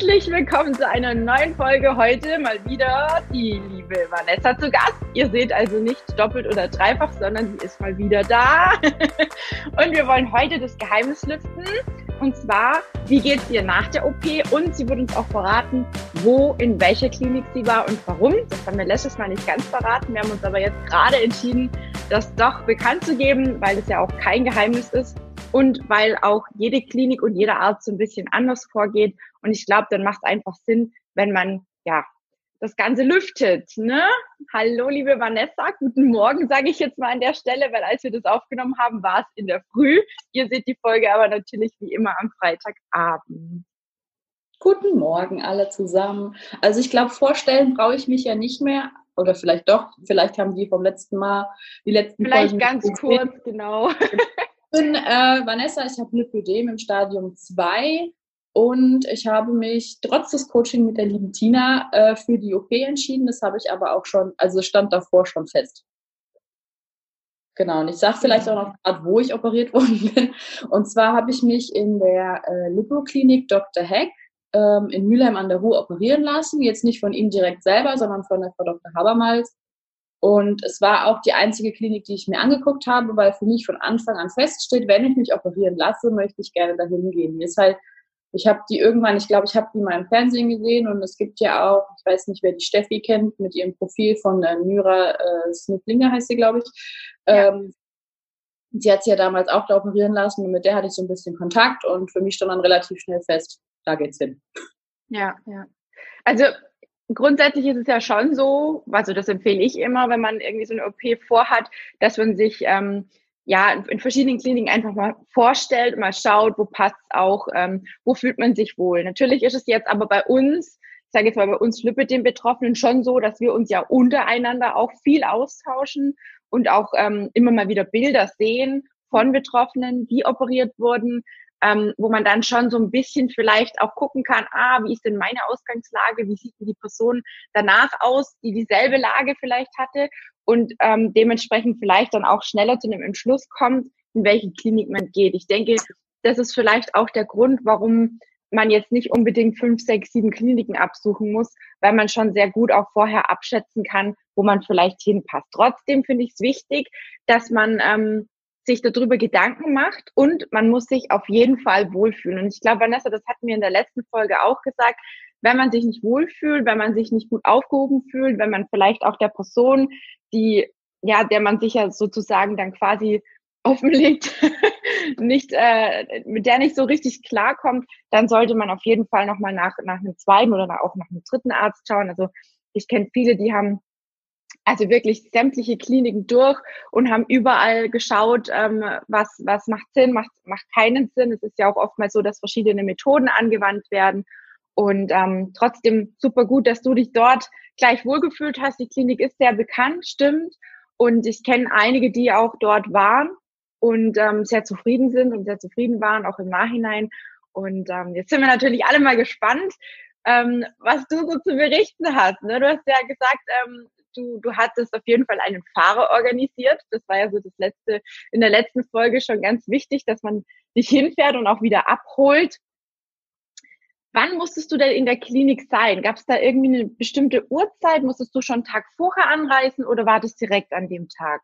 Herzlich willkommen zu einer neuen Folge. Heute mal wieder die liebe Vanessa zu Gast. Ihr seht also nicht doppelt oder dreifach, sondern sie ist mal wieder da. Und wir wollen heute das Geheimnis lüften. Und zwar, wie geht es ihr nach der OP? Und sie wird uns auch verraten, wo, in welcher Klinik sie war und warum. Das haben wir letztes Mal nicht ganz verraten. Wir haben uns aber jetzt gerade entschieden, das doch bekannt zu geben, weil es ja auch kein Geheimnis ist und weil auch jede Klinik und jeder Arzt so ein bisschen anders vorgeht. Und ich glaube, dann macht es einfach Sinn, wenn man ja das Ganze lüftet. Ne? Hallo, liebe Vanessa, guten Morgen, sage ich jetzt mal an der Stelle, weil als wir das aufgenommen haben, war es in der Früh. Ihr seht die Folge aber natürlich wie immer am Freitagabend. Guten Morgen alle zusammen. Also ich glaube, vorstellen brauche ich mich ja nicht mehr. Oder vielleicht doch, vielleicht haben die vom letzten Mal die letzten Vielleicht Folgen ganz kurz, genau. Ich bin äh, Vanessa, ich habe Lipödem im Stadium 2 und ich habe mich trotz des Coaching mit der lieben Tina äh, für die OP entschieden. Das habe ich aber auch schon, also stand davor schon fest. Genau, und ich sage vielleicht auch noch gerade, wo ich operiert worden bin. Und zwar habe ich mich in der äh, Lipoklinik Dr. Heck ähm, in Mülheim an der Ruhr operieren lassen. Jetzt nicht von ihm direkt selber, sondern von der Frau Dr. Habermals. Und es war auch die einzige Klinik, die ich mir angeguckt habe, weil für mich von Anfang an feststeht, wenn ich mich operieren lasse, möchte ich gerne dahin gehen. Mir ist halt, ich habe die irgendwann, ich glaube, ich habe die mal im Fernsehen gesehen und es gibt ja auch, ich weiß nicht, wer die Steffi kennt, mit ihrem Profil von der Myra äh, Smith-Linger heißt sie, glaube ich. Ja. Ähm, sie hat sie ja damals auch da operieren lassen und mit der hatte ich so ein bisschen Kontakt und für mich stand dann relativ schnell fest, da geht's hin. Ja, ja. Also grundsätzlich ist es ja schon so, also das empfehle ich immer, wenn man irgendwie so eine OP vorhat, dass man sich ähm, ja in verschiedenen Kliniken einfach mal vorstellt, mal schaut, wo passt auch, ähm, wo fühlt man sich wohl. Natürlich ist es jetzt aber bei uns, ich sage jetzt mal bei uns Lüppe den Betroffenen schon so, dass wir uns ja untereinander auch viel austauschen und auch ähm, immer mal wieder Bilder sehen von Betroffenen, die operiert wurden, ähm, wo man dann schon so ein bisschen vielleicht auch gucken kann, ah, wie ist denn meine Ausgangslage, wie sieht denn die Person danach aus, die dieselbe Lage vielleicht hatte und ähm, dementsprechend vielleicht dann auch schneller zu einem Entschluss kommt, in welche Klinik man geht. Ich denke, das ist vielleicht auch der Grund, warum man jetzt nicht unbedingt fünf, sechs, sieben Kliniken absuchen muss, weil man schon sehr gut auch vorher abschätzen kann, wo man vielleicht hinpasst. Trotzdem finde ich es wichtig, dass man ähm, sich darüber Gedanken macht und man muss sich auf jeden Fall wohlfühlen. Und ich glaube, Vanessa, das hatten wir in der letzten Folge auch gesagt, wenn man sich nicht wohlfühlt, wenn man sich nicht gut aufgehoben fühlt, wenn man vielleicht auch der Person, die, ja, der man sich ja sozusagen dann quasi offenlegt, nicht, äh, mit der nicht so richtig klarkommt, dann sollte man auf jeden Fall nochmal nach, nach einem zweiten oder auch nach einem dritten Arzt schauen. Also ich kenne viele, die haben also wirklich sämtliche Kliniken durch und haben überall geschaut, ähm, was, was macht Sinn, macht, macht keinen Sinn. Es ist ja auch oftmals so, dass verschiedene Methoden angewandt werden. Und ähm, trotzdem super gut, dass du dich dort gleich wohlgefühlt hast. Die Klinik ist sehr bekannt, stimmt. Und ich kenne einige, die auch dort waren und ähm, sehr zufrieden sind und sehr zufrieden waren, auch im Nachhinein. Und ähm, jetzt sind wir natürlich alle mal gespannt, ähm, was du so zu berichten hast. Ne? Du hast ja gesagt, ähm, du, du hattest auf jeden Fall einen Fahrer organisiert. Das war ja so das letzte, in der letzten Folge schon ganz wichtig, dass man dich hinfährt und auch wieder abholt. Wann musstest du denn in der Klinik sein? Gab es da irgendwie eine bestimmte Uhrzeit? Musstest du schon einen Tag vorher anreisen oder war das direkt an dem Tag?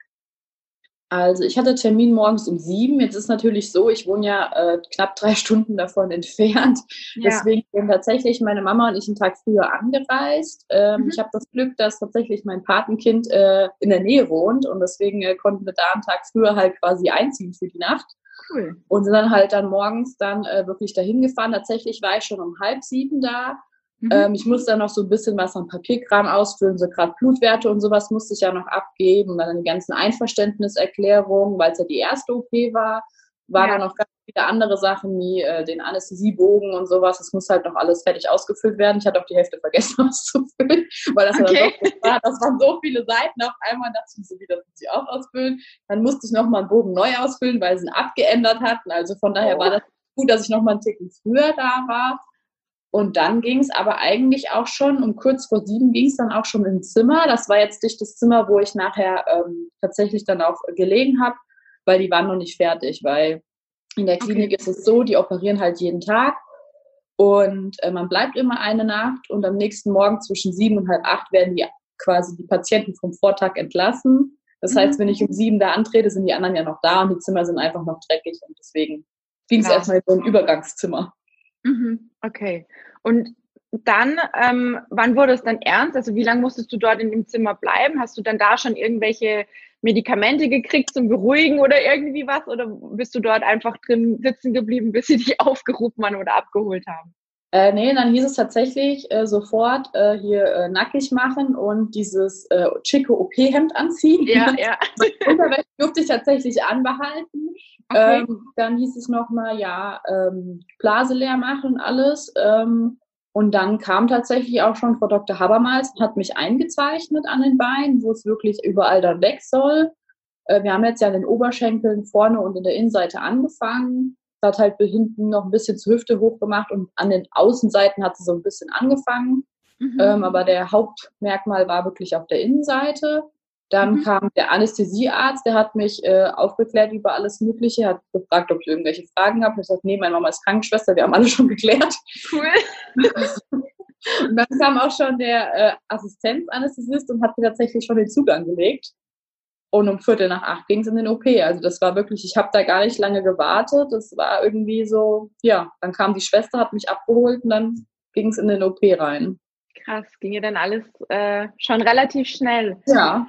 Also ich hatte Termin morgens um sieben. Jetzt ist natürlich so, ich wohne ja äh, knapp drei Stunden davon entfernt. Ja. Deswegen sind tatsächlich meine Mama und ich einen Tag früher angereist. Ähm, mhm. Ich habe das Glück, dass tatsächlich mein Patenkind äh, in der Nähe wohnt und deswegen äh, konnten wir da einen Tag früher halt quasi einziehen für die Nacht. Cool. Und sind dann halt dann morgens dann äh, wirklich dahin gefahren. Tatsächlich war ich schon um halb sieben da Mhm. Ähm, ich musste dann noch so ein bisschen was am Papierkram ausfüllen, so gerade Blutwerte und sowas musste ich ja noch abgeben. Dann die ganzen Einverständniserklärungen, weil es ja die erste OP war, war ja. dann noch ganz viele andere Sachen wie äh, den Anästhesiebogen und sowas. Das muss halt noch alles fertig ausgefüllt werden. Ich hatte auch die Hälfte vergessen auszufüllen, weil das, okay. war, das waren so viele Seiten auf einmal. Dachte ich so, wie das muss ich auch ausfüllen. Dann musste ich nochmal einen Bogen neu ausfüllen, weil sie ihn abgeändert hatten. Also von daher oh. war das gut, dass ich nochmal einen Ticken früher da war. Und dann ging es aber eigentlich auch schon, um kurz vor sieben ging es dann auch schon ins Zimmer. Das war jetzt nicht das Zimmer, wo ich nachher ähm, tatsächlich dann auch gelegen habe, weil die waren noch nicht fertig, weil in der Klinik okay. ist es so, die operieren halt jeden Tag Und äh, man bleibt immer eine Nacht und am nächsten Morgen zwischen sieben und halb acht werden die quasi die Patienten vom Vortag entlassen. Das heißt, mhm. wenn ich um sieben da antrete, sind die anderen ja noch da und die Zimmer sind einfach noch dreckig und deswegen ging es erstmal in so ein Übergangszimmer. Mhm. Okay. Und dann, ähm, wann wurde es dann ernst? Also wie lange musstest du dort in dem Zimmer bleiben? Hast du dann da schon irgendwelche Medikamente gekriegt zum Beruhigen oder irgendwie was? Oder bist du dort einfach drin sitzen geblieben, bis sie dich aufgerufen haben oder abgeholt haben? Äh, nee, dann hieß es tatsächlich äh, sofort äh, hier äh, nackig machen und dieses äh, schicke OP-Hemd anziehen. Ja, ja. Unterwäsche durfte ich tatsächlich anbehalten. Okay. Ähm, dann hieß es nochmal, ja, ähm, Blase leer machen und alles. Ähm, und dann kam tatsächlich auch schon Frau Dr. Habermals, hat mich eingezeichnet an den Beinen, wo es wirklich überall dann weg soll. Äh, wir haben jetzt ja an den Oberschenkeln vorne und in der Innenseite angefangen. Hat halt hinten noch ein bisschen zur Hüfte hochgemacht und an den Außenseiten hat sie so ein bisschen angefangen. Mhm. Ähm, aber der Hauptmerkmal war wirklich auf der Innenseite. Dann mhm. kam der Anästhesiearzt, der hat mich äh, aufgeklärt über alles Mögliche, hat gefragt, ob ich irgendwelche Fragen habe. Ich habe gesagt, nee, meine Mama ist Krankenschwester, wir haben alle schon geklärt. Cool. und dann kam auch schon der äh, Assistenzanästhesist und hat mir tatsächlich schon den Zugang gelegt. Und um Viertel nach acht ging es in den OP. Also das war wirklich, ich habe da gar nicht lange gewartet. Das war irgendwie so, ja, dann kam die Schwester, hat mich abgeholt und dann ging es in den OP rein. Krass, ging ja dann alles äh, schon relativ schnell. Ja.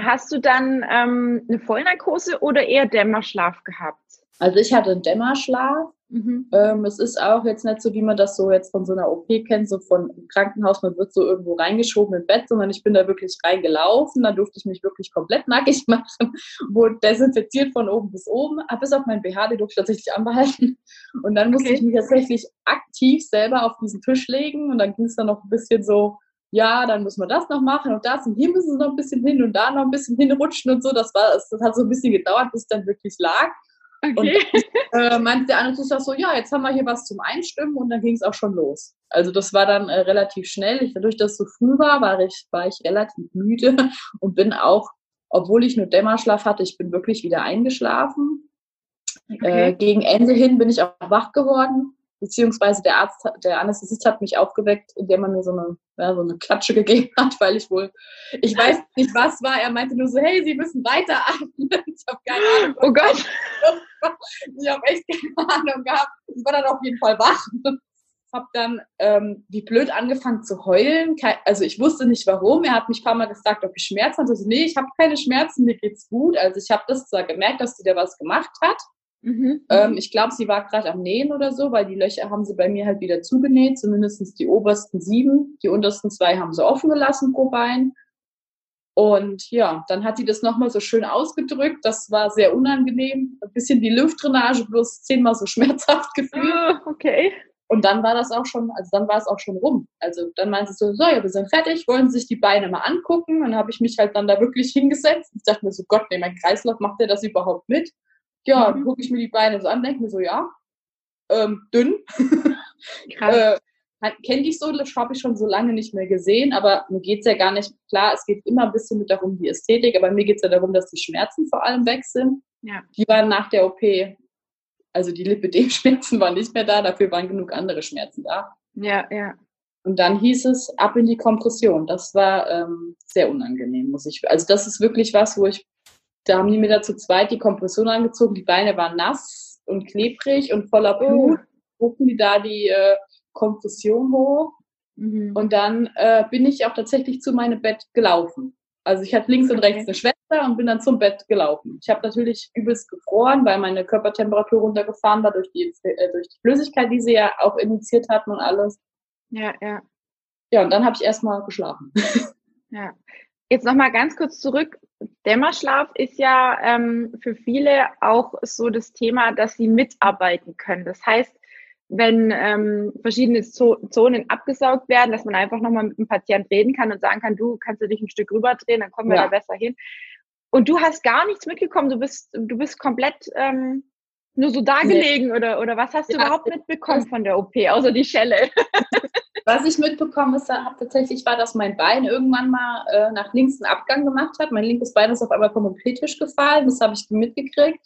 Hast du dann ähm, eine Vollnarkose oder eher Dämmerschlaf gehabt? Also ich hatte einen Dämmerschlaf. Mhm. Ähm, es ist auch jetzt nicht so, wie man das so jetzt von so einer OP kennt, so von Krankenhaus, man wird so irgendwo reingeschoben im Bett, sondern ich bin da wirklich reingelaufen, da durfte ich mich wirklich komplett nackig machen, wurde desinfiziert von oben bis oben, bis auf mein BH, den durfte ich tatsächlich anbehalten. Und dann musste okay. ich mich tatsächlich aktiv selber auf diesen Tisch legen und dann ging es dann noch ein bisschen so, ja, dann muss man das noch machen und das und hier müssen sie noch ein bisschen hin und da noch ein bisschen hinrutschen und so. Das war, das hat so ein bisschen gedauert, bis es dann wirklich lag. Okay. Und äh, meinte der andere so, ja, jetzt haben wir hier was zum Einstimmen und dann ging es auch schon los. Also das war dann äh, relativ schnell. Ich, dadurch, dass es so früh war, war ich, war ich relativ müde und bin auch, obwohl ich nur Dämmerschlaf hatte, ich bin wirklich wieder eingeschlafen. Okay. Äh, gegen Ende hin bin ich auch wach geworden beziehungsweise der Arzt, der Anästhesist hat mich aufgeweckt, indem er mir so eine, ja, so eine Klatsche gegeben hat, weil ich wohl, ich weiß nicht was war, er meinte nur so, hey, Sie müssen weiteratmen. Ich habe keine Ahnung. Oh Gott. Ich habe echt keine Ahnung gehabt. Ich war dann auf jeden Fall wach. Habe dann ähm, wie blöd angefangen zu heulen. Also ich wusste nicht warum. Er hat mich ein paar Mal gefragt, ob ich Schmerzen hatte. Also, nee, ich habe keine Schmerzen, mir geht's gut. Also ich habe das zwar gemerkt, dass sie da was gemacht hat. Mhm. Ähm, ich glaube, sie war gerade am Nähen oder so, weil die Löcher haben sie bei mir halt wieder zugenäht, zumindest die obersten sieben. Die untersten zwei haben sie offen gelassen pro Bein. Und ja, dann hat sie das nochmal so schön ausgedrückt. Das war sehr unangenehm. Ein bisschen die Luftdrainage, bloß zehnmal so schmerzhaft gefühlt. Oh, okay. Und dann war das auch schon, also dann war es auch schon rum. Also dann meinte sie so, so, ja, wir sind fertig, wollen Sie sich die Beine mal angucken. Und dann habe ich mich halt dann da wirklich hingesetzt. Ich dachte mir so, Gott, nee, mein Kreislauf, macht der das überhaupt mit? Ja, mhm. gucke ich mir die Beine so an, denke mir so, ja, ähm, dünn. äh, Kenne ich so, das habe ich schon so lange nicht mehr gesehen, aber mir geht es ja gar nicht, klar, es geht immer ein bisschen mit darum, die Ästhetik, aber mir geht es ja darum, dass die Schmerzen vor allem weg sind. Ja. Die waren nach der OP, also die Lipidem-Schmerzen waren nicht mehr da, dafür waren genug andere Schmerzen da. Ja, ja. Und dann hieß es ab in die Kompression. Das war ähm, sehr unangenehm, muss ich. Also das ist wirklich was, wo ich da haben die mir da zu zweit die Kompression angezogen. Die Beine waren nass und klebrig und voller Blut. Gucken die da die äh, Kompression hoch. Mhm. Und dann äh, bin ich auch tatsächlich zu meinem Bett gelaufen. Also ich hatte links und rechts eine Schwester und bin dann zum Bett gelaufen. Ich habe natürlich übelst gefroren, weil meine Körpertemperatur runtergefahren war durch die, äh, durch die Flüssigkeit, die sie ja auch initiiert hatten und alles. Ja, ja. Ja, und dann habe ich erstmal geschlafen. Ja. Jetzt nochmal ganz kurz zurück. Dämmerschlaf ist ja ähm, für viele auch so das Thema, dass sie mitarbeiten können. Das heißt, wenn ähm, verschiedene Zonen abgesaugt werden, dass man einfach nochmal mit dem Patienten reden kann und sagen kann, du kannst du dich ein Stück rüberdrehen, dann kommen wir ja. da besser hin. Und du hast gar nichts mitgekommen, du bist, du bist komplett ähm, nur so dagelegen nee. oder, oder was hast du ja. überhaupt mitbekommen von der OP, außer die Schelle? Was ich mitbekommen habe tatsächlich war, dass mein Bein irgendwann mal äh, nach links einen Abgang gemacht hat. Mein linkes Bein ist auf einmal vom OP-Tisch gefallen. Das habe ich mitgekriegt.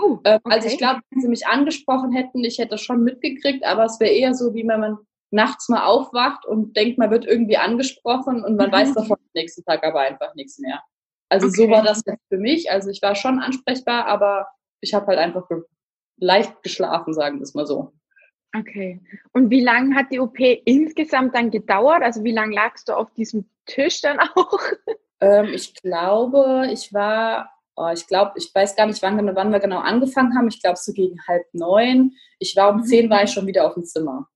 Uh, okay. Also ich glaube, wenn sie mich angesprochen hätten, ich hätte das schon mitgekriegt, aber es wäre eher so, wie wenn man nachts mal aufwacht und denkt, man wird irgendwie angesprochen und man mhm. weiß davon am nächsten Tag aber einfach nichts mehr. Also okay. so war das jetzt für mich. Also ich war schon ansprechbar, aber ich habe halt einfach leicht geschlafen, sagen wir es mal so. Okay. Und wie lange hat die OP insgesamt dann gedauert? Also wie lange lagst du auf diesem Tisch dann auch? Ähm, ich glaube, ich war, oh, ich glaube, ich weiß gar nicht, wann, wann wir genau angefangen haben. Ich glaube so gegen halb neun. Ich war um mhm. zehn, war ich schon wieder auf dem Zimmer.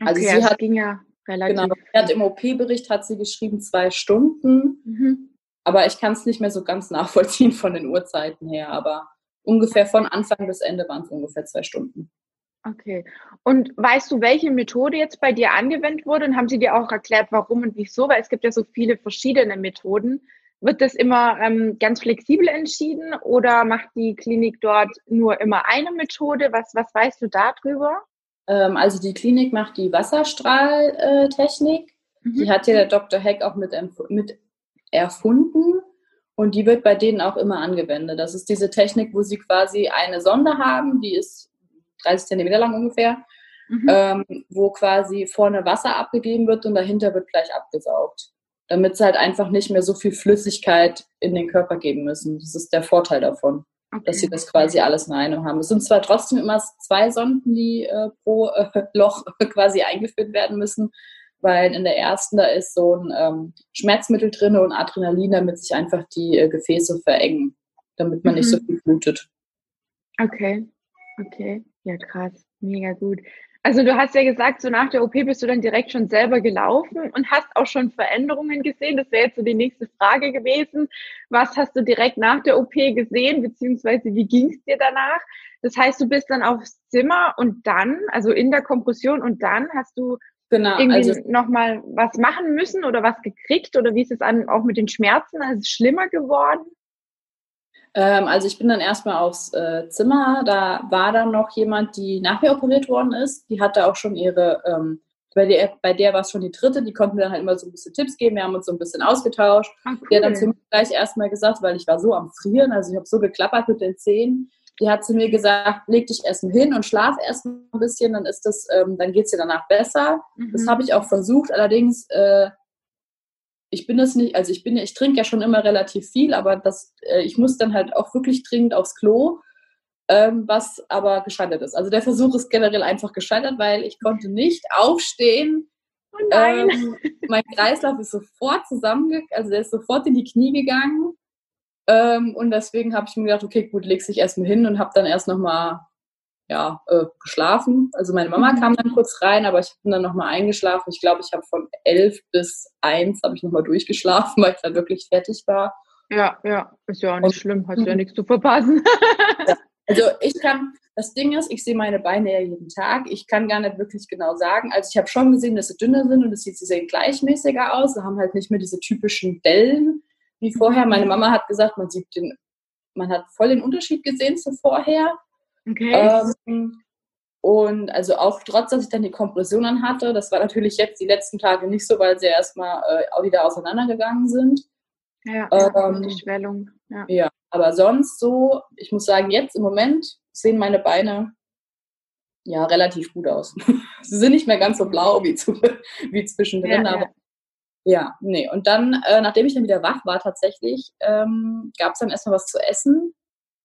Also okay, sie also hat, ging ja relativ. Genau, sie hat im OP-Bericht hat sie geschrieben zwei Stunden. Mhm. Aber ich kann es nicht mehr so ganz nachvollziehen von den Uhrzeiten her. Aber ungefähr von Anfang bis Ende waren es ungefähr zwei Stunden. Okay. Und weißt du, welche Methode jetzt bei dir angewendet wurde? Und haben sie dir auch erklärt, warum und wieso? Weil es gibt ja so viele verschiedene Methoden. Wird das immer ähm, ganz flexibel entschieden oder macht die Klinik dort nur immer eine Methode? Was, was weißt du darüber? Ähm, also die Klinik macht die Wasserstrahltechnik. Mhm. Die hat ja der Dr. Heck auch mit, mit erfunden und die wird bei denen auch immer angewendet. Das ist diese Technik, wo sie quasi eine Sonde haben, die ist 30 Zentimeter lang ungefähr, mhm. ähm, wo quasi vorne Wasser abgegeben wird und dahinter wird gleich abgesaugt. Damit sie halt einfach nicht mehr so viel Flüssigkeit in den Körper geben müssen. Das ist der Vorteil davon, okay. dass sie das quasi alles in einem haben. Es sind zwar trotzdem immer zwei Sonden, die äh, pro äh, Loch quasi eingeführt werden müssen, weil in der ersten da ist so ein ähm, Schmerzmittel drin und Adrenalin, damit sich einfach die äh, Gefäße verengen, damit man mhm. nicht so mhm. viel blutet. Okay, okay. Ja, krass, mega gut. Also du hast ja gesagt, so nach der OP bist du dann direkt schon selber gelaufen und hast auch schon Veränderungen gesehen. Das wäre jetzt so die nächste Frage gewesen. Was hast du direkt nach der OP gesehen, beziehungsweise wie ging es dir danach? Das heißt, du bist dann aufs Zimmer und dann, also in der Kompression und dann hast du genau, irgendwie also, nochmal was machen müssen oder was gekriegt oder wie ist es dann auch mit den Schmerzen? Also ist es schlimmer geworden? Ähm, also ich bin dann erstmal aufs äh, Zimmer. Da war dann noch jemand, die nach mir operiert worden ist. Die hatte auch schon ihre, ähm, bei der, bei der war es schon die dritte, die konnten mir dann halt immer so ein bisschen Tipps geben. Wir haben uns so ein bisschen ausgetauscht. Ah, cool. Die hat dann zu mir gleich erstmal gesagt, weil ich war so am Frieren, also ich habe so geklappert mit den Zähnen. Die hat zu mir gesagt, leg dich erstmal hin und schlaf erstmal ein bisschen, dann ist das, ähm, dann geht es dir danach besser. Mhm. Das habe ich auch versucht, allerdings äh, ich bin das nicht, also ich bin, ich trinke ja schon immer relativ viel, aber das, äh, ich muss dann halt auch wirklich dringend aufs Klo, ähm, was aber gescheitert ist. Also der Versuch ist generell einfach gescheitert, weil ich konnte nicht aufstehen. Oh nein. Ähm, mein Kreislauf ist sofort zusammengegangen, also der ist sofort in die Knie gegangen. Ähm, und deswegen habe ich mir gedacht, okay, gut, legst dich erstmal hin und habe dann erst nochmal ja, äh, geschlafen. Also meine Mama mhm. kam dann kurz rein, aber ich bin dann nochmal eingeschlafen. Ich glaube, ich habe von elf bis eins habe ich nochmal durchgeschlafen, weil ich dann wirklich fertig war. Ja, ja, ist ja auch nicht Und, schlimm, hast ja nichts zu verpassen. ja. Also ich kann, das Ding ist, ich sehe meine Beine ja jeden Tag. Ich kann gar nicht wirklich genau sagen. Also ich habe schon gesehen, dass sie dünner sind und es sieht, sie sehen gleichmäßiger aus. Sie haben halt nicht mehr diese typischen Dellen wie vorher. Meine Mama hat gesagt, man sieht den, man hat voll den Unterschied gesehen zu vorher. Okay. Ähm, und also auch trotz, dass ich dann die Kompressionen hatte, das war natürlich jetzt die letzten Tage nicht so, weil sie erstmal äh, auch wieder auseinandergegangen sind. Ja, ähm, die Schwellung. Ja. ja, aber sonst so, ich muss sagen, jetzt im Moment sehen meine Beine ja relativ gut aus. sie sind nicht mehr ganz so blau wie, zu, wie zwischendrin, ja, aber ja, nee. Und dann, äh, nachdem ich dann wieder wach war tatsächlich, ähm, gab es dann erstmal was zu essen.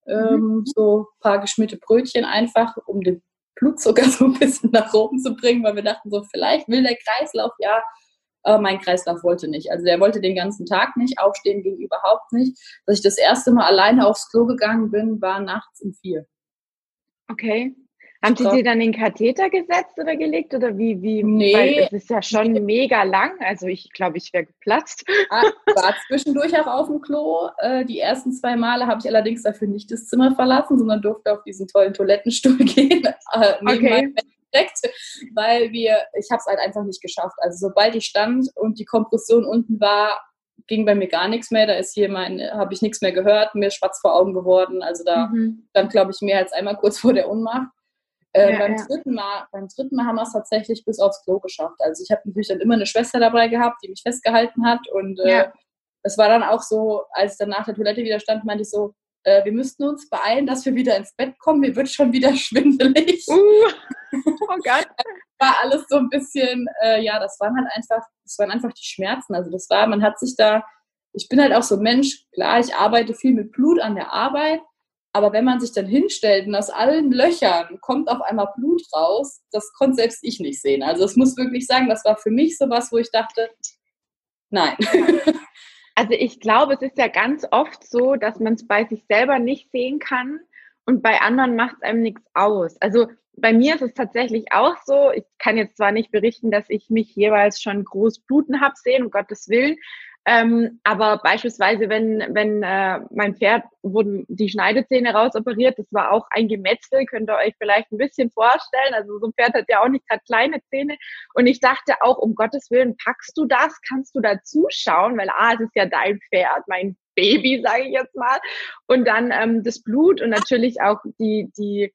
Mhm. ähm, so ein paar geschmierte Brötchen einfach, um den Blutzucker so ein bisschen nach oben zu bringen, weil wir dachten so, vielleicht will der Kreislauf ja, aber mein Kreislauf wollte nicht. Also der wollte den ganzen Tag nicht, aufstehen ging überhaupt nicht. Dass ich das erste Mal alleine aufs Klo gegangen bin, war nachts um vier. Okay. Haben Sie dir dann den Katheter gesetzt oder gelegt oder wie? wie nee. Weil es ist ja schon nee. mega lang. Also ich glaube, ich wäre geplatzt. Ah, war zwischendurch auch auf dem Klo. Äh, die ersten zwei Male habe ich allerdings dafür nicht das Zimmer verlassen, sondern durfte auf diesen tollen Toilettenstuhl gehen. Äh, okay. Direkt, weil wir, ich habe es halt einfach nicht geschafft. Also sobald ich stand und die Kompression unten war, ging bei mir gar nichts mehr. Da ist hier mein, habe ich nichts mehr gehört, mir schwarz vor Augen geworden. Also da mhm. dann glaube ich mehr als einmal kurz vor der Unmacht. Äh, ja, beim, ja. Dritten Mal, beim dritten Mal haben wir es tatsächlich bis aufs Klo geschafft. Also ich habe natürlich dann immer eine Schwester dabei gehabt, die mich festgehalten hat. Und äh, es war dann auch so, als ich dann nach der Toilette wieder stand, meinte ich so, äh, wir müssten uns beeilen, dass wir wieder ins Bett kommen, mir wird schon wieder schwindelig. Uh, oh Gott. war alles so ein bisschen, äh, ja, das waren halt einfach, das waren einfach die Schmerzen. Also das war, man hat sich da, ich bin halt auch so ein Mensch, klar, ich arbeite viel mit Blut an der Arbeit, aber wenn man sich dann hinstellt und aus allen Löchern kommt auf einmal Blut raus, das konnte selbst ich nicht sehen. Also es muss wirklich sagen, das war für mich sowas, wo ich dachte, nein. Also ich glaube, es ist ja ganz oft so, dass man es bei sich selber nicht sehen kann und bei anderen macht es einem nichts aus. Also bei mir ist es tatsächlich auch so, ich kann jetzt zwar nicht berichten, dass ich mich jeweils schon groß bluten habe sehen, um Gottes Willen, ähm, aber beispielsweise, wenn, wenn äh, mein Pferd wurden die Schneidezähne rausoperiert, das war auch ein Gemetzel, könnt ihr euch vielleicht ein bisschen vorstellen. Also so ein Pferd hat ja auch nicht gerade kleine Zähne. Und ich dachte auch, um Gottes Willen, packst du das? Kannst du da zuschauen? Weil ah, es ist ja dein Pferd, mein Baby, sage ich jetzt mal. Und dann ähm, das Blut und natürlich auch die, die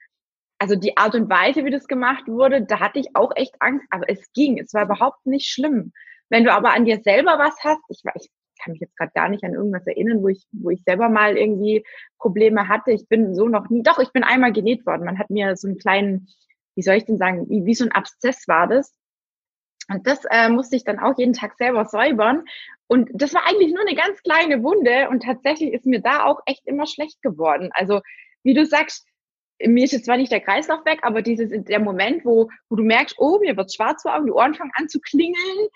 also die Art und Weise, wie das gemacht wurde, da hatte ich auch echt Angst, aber es ging, es war überhaupt nicht schlimm. Wenn du aber an dir selber was hast, ich, ich kann mich jetzt gerade gar nicht an irgendwas erinnern, wo ich, wo ich selber mal irgendwie Probleme hatte. Ich bin so noch nie, doch, ich bin einmal genäht worden. Man hat mir so einen kleinen, wie soll ich denn sagen, wie, wie so ein Abszess war das. Und das äh, musste ich dann auch jeden Tag selber säubern. Und das war eigentlich nur eine ganz kleine Wunde. Und tatsächlich ist mir da auch echt immer schlecht geworden. Also, wie du sagst, mir ist jetzt zwar nicht der Kreislauf weg, aber dieses der Moment, wo, wo du merkst, oh, mir wird schwarz vor Augen, die Ohren fangen an zu klingeln,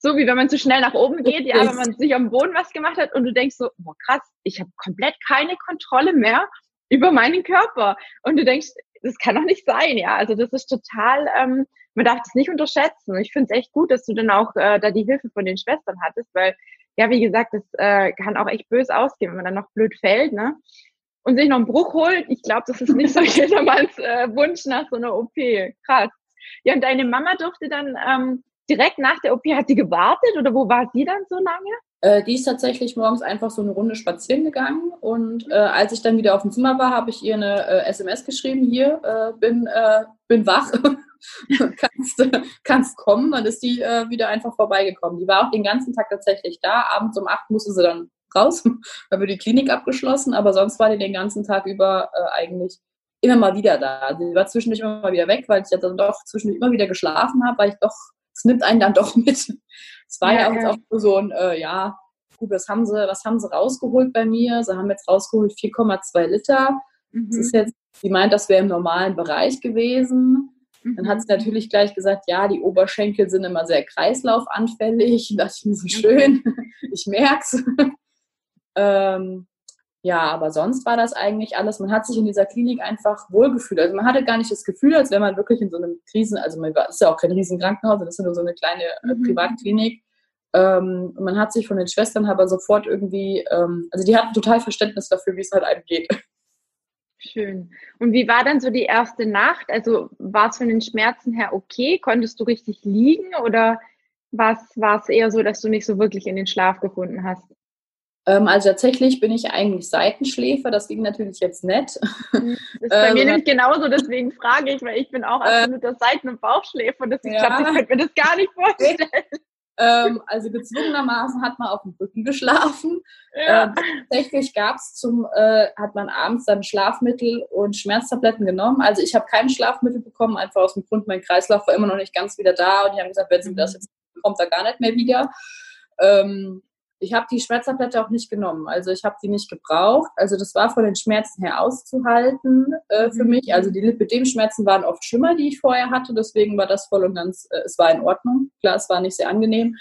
so wie wenn man zu schnell nach oben geht, ja, wenn man sich am Boden was gemacht hat und du denkst so, boah, krass, ich habe komplett keine Kontrolle mehr über meinen Körper. Und du denkst, das kann doch nicht sein, ja. Also das ist total, ähm, man darf das nicht unterschätzen. Ich finde es echt gut, dass du dann auch äh, da die Hilfe von den Schwestern hattest, weil, ja, wie gesagt, das äh, kann auch echt böse ausgehen, wenn man dann noch blöd fällt, ne? Und sich noch einen Bruch holt. Ich glaube, das ist nicht so jedermanns äh, Wunsch nach so einer OP. Krass. Ja, und deine Mama durfte dann ähm, direkt nach der OP, hat die gewartet oder wo war sie dann so lange? Äh, die ist tatsächlich morgens einfach so eine Runde spazieren gegangen und äh, als ich dann wieder auf dem Zimmer war, habe ich ihr eine äh, SMS geschrieben, hier, äh, bin, äh, bin wach, kannst, kannst kommen. Dann ist die äh, wieder einfach vorbeigekommen. Die war auch den ganzen Tag tatsächlich da. Abends um acht musste sie dann raus, weil wir die Klinik abgeschlossen, aber sonst war die den ganzen Tag über eigentlich immer mal wieder da. Sie war zwischendurch immer mal wieder weg, weil ich ja dann doch zwischendurch immer wieder geschlafen habe, weil ich doch es nimmt einen dann doch mit. Es war ja, ja auch ja. auch so ein, äh, ja, gut, was haben sie, was haben sie rausgeholt bei mir? Sie haben jetzt rausgeholt 4,2 Liter. Mhm. Das ist jetzt, sie meint, das wäre im normalen Bereich gewesen. Mhm. Dann hat sie natürlich gleich gesagt, ja, die Oberschenkel sind immer sehr kreislaufanfällig. Das ist so schön. Ich merk's. ähm, ja, aber sonst war das eigentlich alles, man hat sich in dieser Klinik einfach wohlgefühlt. Also man hatte gar nicht das Gefühl, als wäre man wirklich in so einem Krisen, also man ist ja auch kein Riesenkrankenhaus, das ist nur so eine kleine äh, mhm. Privatklinik. Ähm, man hat sich von den Schwestern aber sofort irgendwie, ähm, also die hatten total Verständnis dafür, wie es halt einem geht. Schön. Und wie war dann so die erste Nacht? Also war es von den Schmerzen her okay? Konntest du richtig liegen oder war es eher so, dass du nicht so wirklich in den Schlaf gefunden hast? Ähm, also tatsächlich bin ich eigentlich Seitenschläfer, das ging natürlich jetzt nett. Mhm. Das ist bei ähm, mir nämlich genauso, deswegen frage ich, weil ich bin auch äh, absoluter Seiten- und Bauchschläfer. Deswegen ja. glaube, ich könnte mir das gar nicht vorstellen. Ähm, also gezwungenermaßen hat man auf dem Rücken geschlafen. Ja. Ähm, tatsächlich gab es zum, äh, hat man abends dann Schlafmittel und Schmerztabletten genommen. Also ich habe kein Schlafmittel bekommen, einfach aus dem Grund, mein Kreislauf war immer noch nicht ganz wieder da und die haben gesagt, wenn sie das mhm. jetzt kommt, da gar nicht mehr wieder. Ähm, ich habe die Schmerztablette auch nicht genommen. Also ich habe die nicht gebraucht. Also das war von den Schmerzen her auszuhalten äh, für mhm. mich. Also die Lipidem-Schmerzen waren oft schlimmer, die ich vorher hatte. Deswegen war das voll und ganz, äh, es war in Ordnung. Klar, es war nicht sehr angenehm.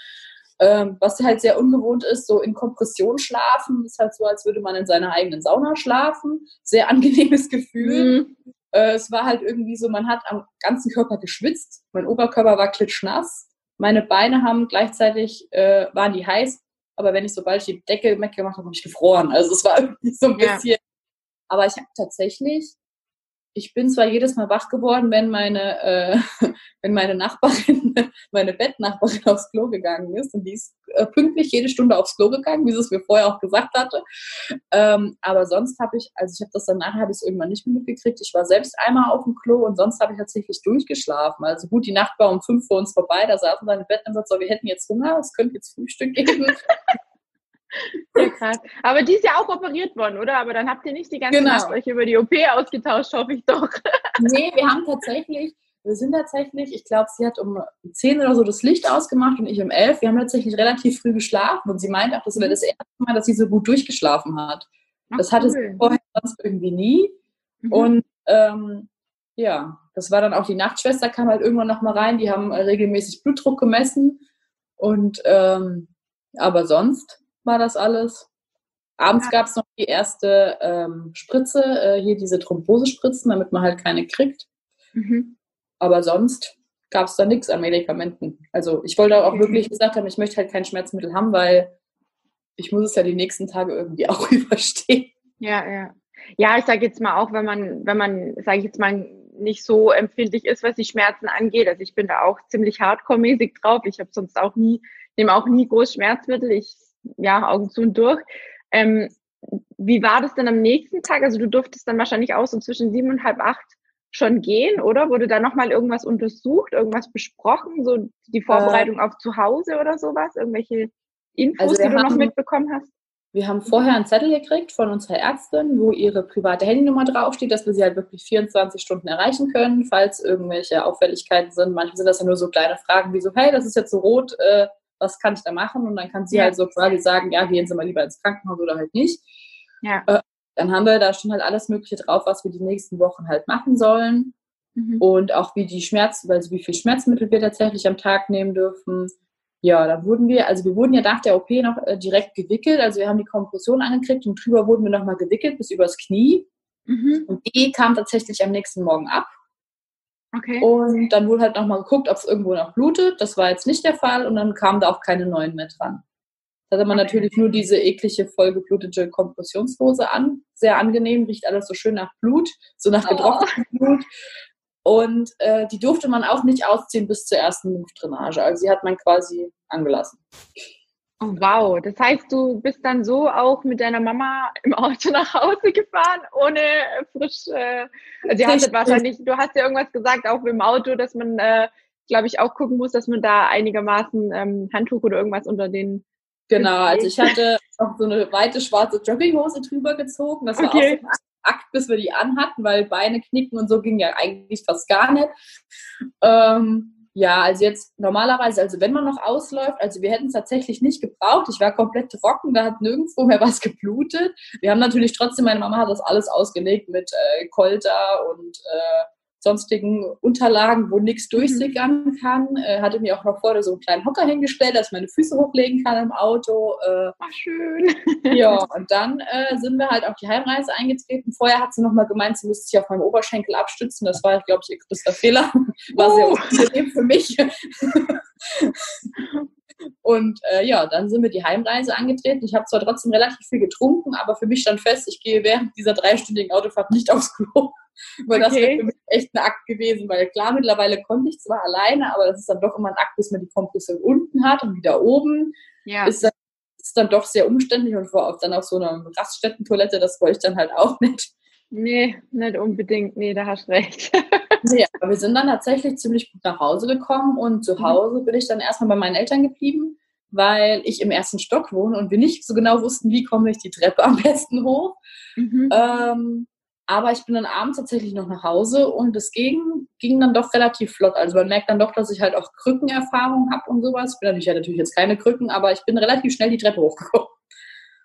Ähm, was halt sehr ungewohnt ist, so in Kompression schlafen, ist halt so, als würde man in seiner eigenen Sauna schlafen. Sehr angenehmes Gefühl. Mhm. Äh, es war halt irgendwie so, man hat am ganzen Körper geschwitzt. Mein Oberkörper war klitschnass. Meine Beine haben gleichzeitig, äh, waren die heiß, aber wenn ich sobald ich die Decke weggemacht habe, habe ich gefroren. Also es war irgendwie so ein bisschen. Ja. Aber ich habe tatsächlich, ich bin zwar jedes Mal wach geworden, wenn meine, äh, wenn meine Nachbarin, meine Bettnachbarin aufs Klo gegangen ist und die ist äh, pünktlich jede Stunde aufs Klo gegangen, wie sie es mir vorher auch gesagt hatte. Ähm, aber sonst habe ich, also ich habe das dann nachher habe ich es irgendwann nicht mehr mitgekriegt. Ich war selbst einmal auf dem Klo und sonst habe ich tatsächlich durchgeschlafen. Also gut, die Nacht war um fünf vor uns vorbei, da saßen wir im und sagten so, wir hätten jetzt Hunger, es könnte jetzt Frühstück geben. Ja, krass. Aber die ist ja auch operiert worden, oder? Aber dann habt ihr nicht die ganze genau. Nacht euch über die OP ausgetauscht, hoffe ich doch. Nee, wir haben tatsächlich, wir sind tatsächlich, ich glaube, sie hat um 10 oder so das Licht ausgemacht und ich um 11. Wir haben tatsächlich relativ früh geschlafen und sie meint auch, das wäre das erste Mal, dass sie so gut durchgeschlafen hat. Ach, das hatte cool. sie vorher sonst irgendwie nie. Mhm. Und ähm, ja, das war dann auch die Nachtschwester, kam halt irgendwann nochmal rein, die haben regelmäßig Blutdruck gemessen. Und ähm, aber sonst war das alles. Abends ja. gab es noch die erste ähm, Spritze, äh, hier diese Thrombosespritzen, damit man halt keine kriegt. Mhm. Aber sonst gab es da nichts an Medikamenten. Also ich wollte auch wirklich gesagt haben, ich möchte halt kein Schmerzmittel haben, weil ich muss es ja die nächsten Tage irgendwie auch überstehen. Ja, ja. Ja, ich sage jetzt mal auch, wenn man, wenn man, sage ich jetzt mal, nicht so empfindlich ist, was die Schmerzen angeht. Also ich bin da auch ziemlich hardcore-mäßig drauf. Ich habe sonst auch nie, nehme auch nie groß Schmerzmittel. Ich, ja, Augen zu und durch. Ähm, wie war das denn am nächsten Tag? Also du durftest dann wahrscheinlich auch so zwischen sieben und halb acht schon gehen, oder? Wurde da nochmal irgendwas untersucht, irgendwas besprochen, so die Vorbereitung äh, auf zu Hause oder sowas? Irgendwelche Infos, also die du noch mitbekommen hast? Wir haben vorher einen Zettel gekriegt von unserer Ärztin, wo ihre private Handynummer draufsteht, dass wir sie halt wirklich 24 Stunden erreichen können, falls irgendwelche Auffälligkeiten sind. Manchmal sind das ja nur so kleine Fragen wie so, hey, das ist jetzt so rot, äh, was kann ich da machen? Und dann kann sie ja. halt so quasi sagen, ja, gehen Sie mal lieber ins Krankenhaus oder halt nicht. Ja. Äh, dann haben wir da schon halt alles Mögliche drauf, was wir die nächsten Wochen halt machen sollen. Mhm. Und auch wie die Schmerz, also wie viel Schmerzmittel wir tatsächlich am Tag nehmen dürfen ja, dann wurden wir, also wir wurden ja nach der OP noch äh, direkt gewickelt. Also wir haben die Kompression angekriegt und drüber wurden wir nochmal gewickelt bis übers Knie. Mhm. Und die kam tatsächlich am nächsten Morgen ab. Okay. Und dann wurde halt nochmal geguckt, ob es irgendwo noch blutet. Das war jetzt nicht der Fall und dann kamen da auch keine neuen mehr dran. Da hatte man okay. natürlich nur diese eklige, vollgeblutete Kompressionshose an. Sehr angenehm, riecht alles so schön nach Blut, so nach getrocknetem oh. Blut. Und äh, die durfte man auch nicht ausziehen bis zur ersten Lymphdrainage. Also sie hat man quasi angelassen. Oh, wow, das heißt, du bist dann so auch mit deiner Mama im Auto nach Hause gefahren, ohne frisch. Äh, also ihr hattet wahrscheinlich, du hast ja irgendwas gesagt, auch im Auto, dass man, äh, glaube ich, auch gucken muss, dass man da einigermaßen ähm, Handtuch oder irgendwas unter den. Genau, also ich hatte auch so eine weite schwarze Jogginghose drüber gezogen. Das war okay. auch so Akt, bis wir die anhatten, weil Beine knicken und so ging ja eigentlich fast gar nicht. Ähm, ja, also jetzt normalerweise, also wenn man noch ausläuft, also wir hätten es tatsächlich nicht gebraucht. Ich war komplett trocken, da hat nirgendwo mehr was geblutet. Wir haben natürlich trotzdem, meine Mama hat das alles ausgelegt mit äh, Kolter und äh, sonstigen Unterlagen, wo nichts mhm. durchsickern kann. Äh, hatte mir auch noch vorne so einen kleinen Hocker hingestellt, dass ich meine Füße hochlegen kann im Auto. Äh, Ach, schön. ja, und dann äh, sind wir halt auf die Heimreise eingetreten. Vorher hat sie noch mal gemeint, sie müsste sich auf meinem Oberschenkel abstützen. Das war, glaube ich, ihr größter Fehler. War uh. sehr unangenehm für mich. Und äh, ja, dann sind wir die Heimreise angetreten. Ich habe zwar trotzdem relativ viel getrunken, aber für mich stand fest, ich gehe während dieser dreistündigen Autofahrt nicht aufs Klo. Weil okay. das wäre für mich echt ein Akt gewesen. Weil klar, mittlerweile konnte ich zwar alleine, aber das ist dann doch immer ein Akt, bis man die Kompression unten hat und wieder oben. Ja. Ist dann, ist dann doch sehr umständlich und vor allem dann auf so einer Raststättentoilette, das wollte ich dann halt auch nicht. Nee, nicht unbedingt. Nee, da hast recht. nee, aber wir sind dann tatsächlich ziemlich gut nach Hause gekommen und zu mhm. Hause bin ich dann erstmal bei meinen Eltern geblieben, weil ich im ersten Stock wohne und wir nicht so genau wussten, wie komme ich die Treppe am besten hoch. Mhm. Ähm, aber ich bin dann abends tatsächlich noch nach Hause und es ging, ging dann doch relativ flott. Also man merkt dann doch, dass ich halt auch Krückenerfahrung habe und sowas. Ich bin natürlich, ja, natürlich jetzt keine Krücken, aber ich bin relativ schnell die Treppe hochgekommen.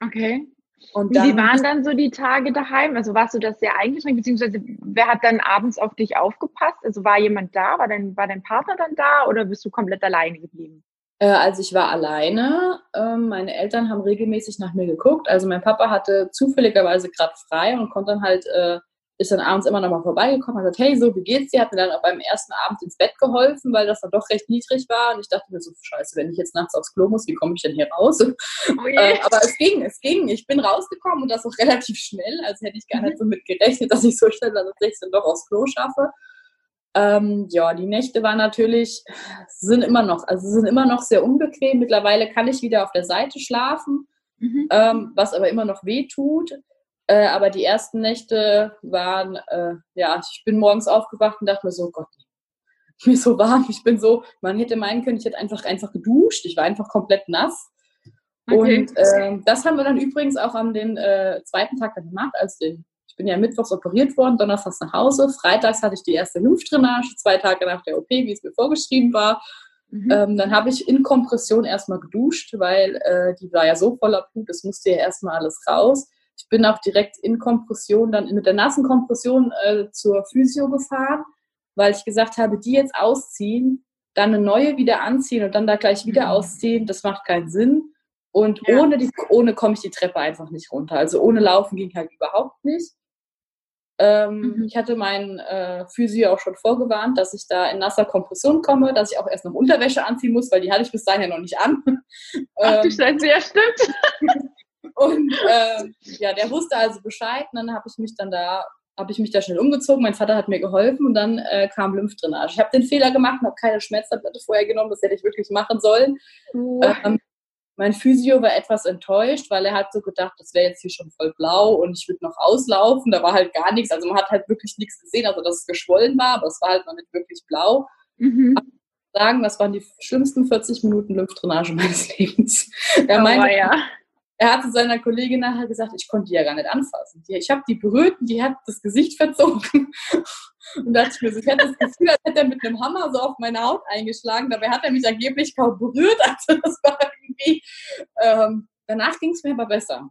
Okay. Und dann, Wie waren dann so die Tage daheim? Also warst du das sehr eingeschränkt, beziehungsweise wer hat dann abends auf dich aufgepasst? Also war jemand da? War dein, war dein Partner dann da oder bist du komplett alleine geblieben? Äh, also ich war alleine. Ähm, meine Eltern haben regelmäßig nach mir geguckt. Also mein Papa hatte zufälligerweise gerade frei und konnte dann halt äh, ist dann abends immer noch mal vorbeigekommen und hat gesagt, hey, so, wie geht's dir? Hat mir dann auch beim ersten Abend ins Bett geholfen, weil das dann doch recht niedrig war. Und ich dachte mir so, scheiße, wenn ich jetzt nachts aufs Klo muss, wie komme ich denn hier raus? Oh äh, aber es ging, es ging. Ich bin rausgekommen und das auch relativ schnell. Also hätte ich gar nicht so mit gerechnet, dass ich so schnell dann tatsächlich dann doch aufs Klo schaffe. Ähm, ja, die Nächte waren natürlich, sind immer noch, also sind immer noch sehr unbequem. Mittlerweile kann ich wieder auf der Seite schlafen, mhm. ähm, was aber immer noch weh tut. Äh, aber die ersten Nächte waren, äh, ja, ich bin morgens aufgewacht und dachte mir so, Gott, mir ist so warm. Ich bin so, man hätte meinen können, ich hätte einfach, einfach geduscht. Ich war einfach komplett nass. Okay. Und äh, das haben wir dann übrigens auch am den äh, zweiten Tag dann gemacht, als den, ich bin ja mittwochs operiert worden, donnerstags nach Hause, freitags hatte ich die erste Lymphdrainage, zwei Tage nach der OP, wie es mir vorgeschrieben war. Mhm. Ähm, dann habe ich in Kompression erstmal geduscht, weil äh, die war ja so voller Blut, es musste ja erstmal alles raus. Ich bin auch direkt in Kompression, dann mit der nassen Kompression äh, zur Physio gefahren, weil ich gesagt habe, die jetzt ausziehen, dann eine neue wieder anziehen und dann da gleich wieder mhm. ausziehen, das macht keinen Sinn. Und ja. ohne, die, ohne komme ich die Treppe einfach nicht runter. Also ohne Laufen ging halt überhaupt nicht. Ähm, mhm. Ich hatte meinen äh, Physio auch schon vorgewarnt, dass ich da in nasser Kompression komme, dass ich auch erst noch Unterwäsche anziehen muss, weil die hatte ich bis dahin ja noch nicht an. Ach du ähm, Scheiße, ja stimmt. und äh, ja, der wusste also Bescheid. Und dann habe ich mich dann da habe ich mich da schnell umgezogen. Mein Vater hat mir geholfen und dann äh, kam Lymphdrainage. Ich habe den Fehler gemacht und habe keine Schmerztablette vorher genommen. Das hätte ich wirklich machen sollen. Ähm, mein Physio war etwas enttäuscht, weil er hat so gedacht, das wäre jetzt hier schon voll blau und ich würde noch auslaufen. Da war halt gar nichts. Also man hat halt wirklich nichts gesehen, also dass es geschwollen war, aber es war halt noch nicht wirklich blau. Mhm. sagen, das waren die schlimmsten 40 Minuten Lymphdrainage meines Lebens. Er oh, meinte, ja er hatte seiner Kollegin nachher gesagt, ich konnte die ja gar nicht anfassen. Ich habe die berührt und die hat das Gesicht verzogen. Und da dachte ich mir so, ich hatte das Gefühl, als hätte er mit einem Hammer so auf meine Haut eingeschlagen. Dabei hat er mich angeblich kaum berührt. Also das war irgendwie, ähm, danach ging es mir aber besser.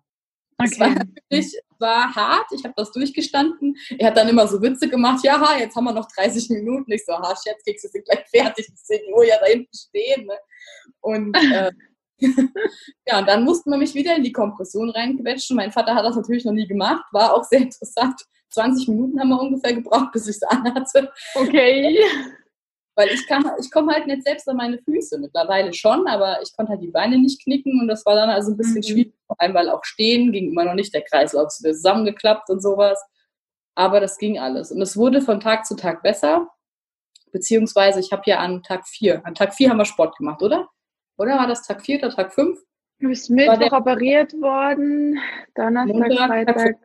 Okay. Es war natürlich war hart, ich habe das durchgestanden. Er hat dann immer so Witze gemacht, ja, jetzt haben wir noch 30 Minuten. Ich so, ha, jetzt kriegst du sind gleich fertig. Ich sehe die Uhr ja da hinten stehen. Ne? Und äh, ja, und dann mussten wir mich wieder in die Kompression reinquetschen. Mein Vater hat das natürlich noch nie gemacht, war auch sehr interessant. 20 Minuten haben wir ungefähr gebraucht, bis ich es anhatte. Okay. Weil ich kann, ich komme halt nicht selbst an meine Füße. Mittlerweile schon, aber ich konnte halt die Beine nicht knicken und das war dann also ein bisschen mhm. schwierig. Vor allem, weil auch stehen ging immer noch nicht der Kreislauf ist wieder zusammengeklappt und sowas. Aber das ging alles. Und es wurde von Tag zu Tag besser. Beziehungsweise ich habe ja an Tag 4, an Tag 4 haben wir Sport gemacht, oder? Oder war das Tag 4 oder Tag 5? Du bist Mittwoch operiert worden, Donnerstag, Montag, Freitag,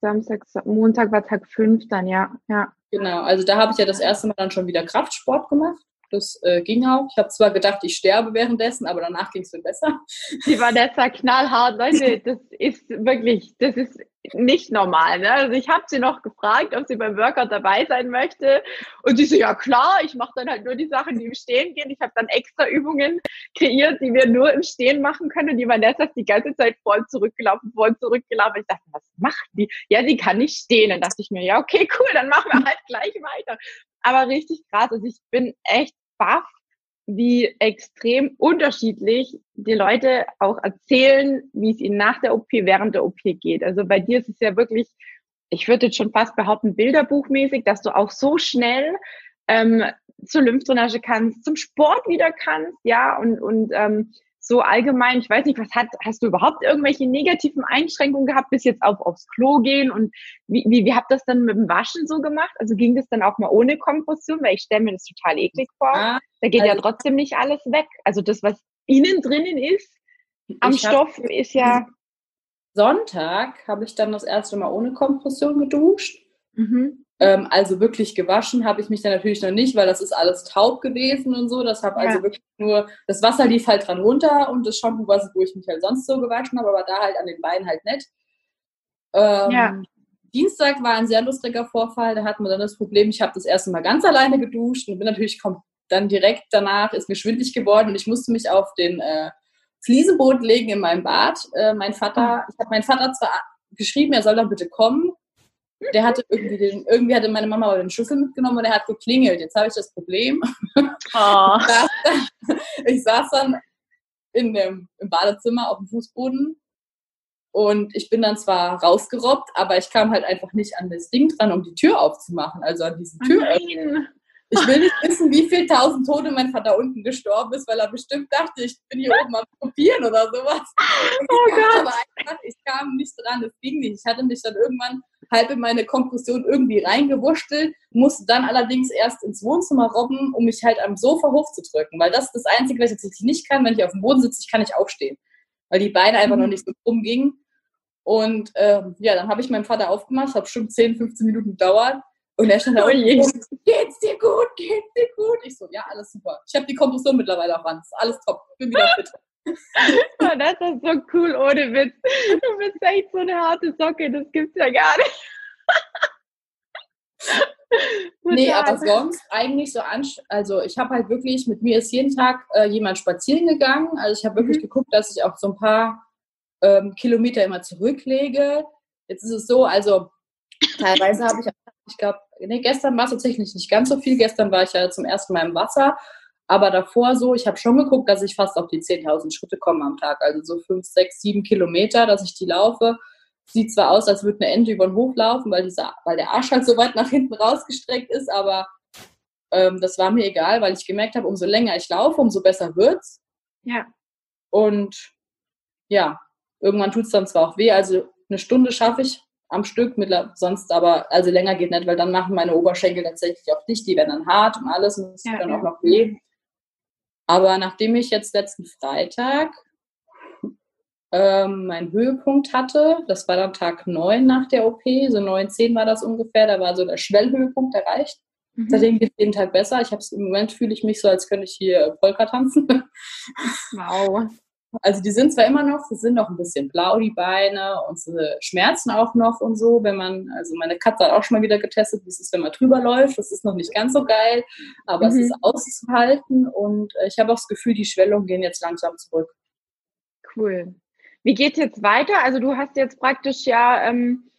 Samstag, Montag war Tag 5 dann, ja. ja. Genau, also da habe ich ja das erste Mal dann schon wieder Kraftsport gemacht. Das äh, ging auch. Ich habe zwar gedacht, ich sterbe währenddessen, aber danach ging es mir besser. Die war Vanessa knallhart, Leute, das ist wirklich, das ist nicht normal. Ne? Also ich habe sie noch gefragt, ob sie beim Workout dabei sein möchte. Und sie so, ja klar, ich mache dann halt nur die Sachen, die im Stehen gehen. Ich habe dann extra Übungen kreiert, die wir nur im Stehen machen können. Und die Vanessa ist die ganze Zeit voll zurückgelaufen, voll zurückgelaufen. Ich dachte, was macht die? Ja, sie kann nicht stehen. Dann dachte ich mir, ja, okay, cool, dann machen wir halt gleich weiter. Aber richtig krass. Also ich bin echt baff, wie extrem unterschiedlich die Leute auch erzählen, wie es ihnen nach der OP, während der OP geht. Also bei dir ist es ja wirklich, ich würde jetzt schon fast behaupten, bilderbuchmäßig, dass du auch so schnell ähm, zur Lymphdrainage kannst, zum Sport wieder kannst, ja, und, und ähm, so allgemein, ich weiß nicht, was hat, hast du überhaupt irgendwelche negativen Einschränkungen gehabt, bis jetzt auf, aufs Klo gehen und wie, wie, wie habt ihr das dann mit dem Waschen so gemacht? Also ging das dann auch mal ohne Kompression, weil ich stelle mir das total eklig vor. Ah, da geht also, ja trotzdem nicht alles weg. Also das, was innen drinnen ist, am Stoff ist ja. Sonntag habe ich dann das erste Mal ohne Kompression geduscht. Mhm. Ähm, also wirklich gewaschen habe ich mich dann natürlich noch nicht, weil das ist alles taub gewesen und so. Das habe also ja. also wirklich nur, das Wasser lief halt dran runter und das Shampoo war wo ich mich halt sonst so gewaschen habe, aber da halt an den Beinen halt nicht. Ähm, ja. Dienstag war ein sehr lustiger Vorfall. Da hatten wir dann das Problem, ich habe das erste Mal ganz alleine geduscht und bin natürlich dann direkt danach ist mir schwindlig geworden und ich musste mich auf den äh, Fliesenboden legen in meinem Bad. Äh, mein Vater, ich habe meinen Vater zwar geschrieben, er soll doch bitte kommen, der hatte irgendwie den, irgendwie hatte meine Mama den Schlüssel mitgenommen und er hat geklingelt. Jetzt habe ich das Problem. Oh. Ich, saß dann, ich, in dem, im Badezimmer auf dem Fußboden und ich bin dann zwar rausgerobbt, aber ich kam halt einfach nicht an das Ding dran, um die Tür aufzumachen, also an diese Tür. Oh ich will nicht wissen, wie viel tausend Tode mein Vater unten gestorben ist, weil er bestimmt dachte, ich bin hier oben am Kopieren oder sowas. Oh Gott. Aber einfach, ich kam nicht dran, es ging nicht. Ich hatte mich dann irgendwann halb in meine Kompression irgendwie reingewurschtelt, musste dann allerdings erst ins Wohnzimmer robben, um mich halt am Sofa hochzudrücken, weil das ist das Einzige, was ich jetzt nicht kann. Wenn ich auf dem Boden sitze, ich kann nicht aufstehen, weil die Beine einfach mhm. noch nicht so krumm gingen. Und ähm, ja, dann habe ich meinen Vater aufgemacht, hat bestimmt 10, 15 Minuten gedauert. Und er stand da, oh je. geht's dir gut, geht's dir gut? Ich so, ja, alles super. Ich habe die Kompression mittlerweile auch ran. Alles top, bin wieder fit. Das ist so cool, ohne Witz. Du bist echt so eine harte Socke, das gibt's ja gar nicht. nee, aber sonst eigentlich so an, also ich habe halt wirklich, mit mir ist jeden Tag äh, jemand spazieren gegangen. Also ich habe wirklich mhm. geguckt, dass ich auch so ein paar ähm, Kilometer immer zurücklege. Jetzt ist es so, also teilweise habe ich, ich glaube, nee, gestern war es tatsächlich nicht ganz so viel. Gestern war ich ja zum ersten Mal im Wasser. Aber davor so, ich habe schon geguckt, dass ich fast auf die 10.000 Schritte komme am Tag. Also so 5, 6, 7 Kilometer, dass ich die laufe. Sieht zwar aus, als würde eine Ente über den Hof laufen, weil, dieser, weil der Arsch halt so weit nach hinten rausgestreckt ist, aber ähm, das war mir egal, weil ich gemerkt habe, umso länger ich laufe, umso besser wird's. Ja. Und ja, irgendwann tut es dann zwar auch weh, also eine Stunde schaffe ich am Stück, mit, sonst aber, also länger geht nicht, weil dann machen meine Oberschenkel tatsächlich auch dicht, die werden dann hart und alles und es ja, tut dann ja. auch noch weh. Aber nachdem ich jetzt letzten Freitag ähm, meinen Höhepunkt hatte. Das war dann Tag 9 nach der OP, so 9, 10 war das ungefähr. Da war so der Schwellhöhepunkt erreicht. Mhm. Seitdem geht es jeden Tag besser. Ich habe im Moment fühle ich mich so, als könnte ich hier Polka tanzen. Wow. Also die sind zwar immer noch, sie sind noch ein bisschen blau, die Beine, und sie schmerzen auch noch und so, wenn man, also meine Katze hat auch schon mal wieder getestet, wie es ist, wenn man drüber läuft. Das ist noch nicht ganz so geil, aber mhm. es ist auszuhalten und ich habe auch das Gefühl, die Schwellungen gehen jetzt langsam zurück. Cool. Wie geht's jetzt weiter? Also du hast jetzt praktisch ja ähm,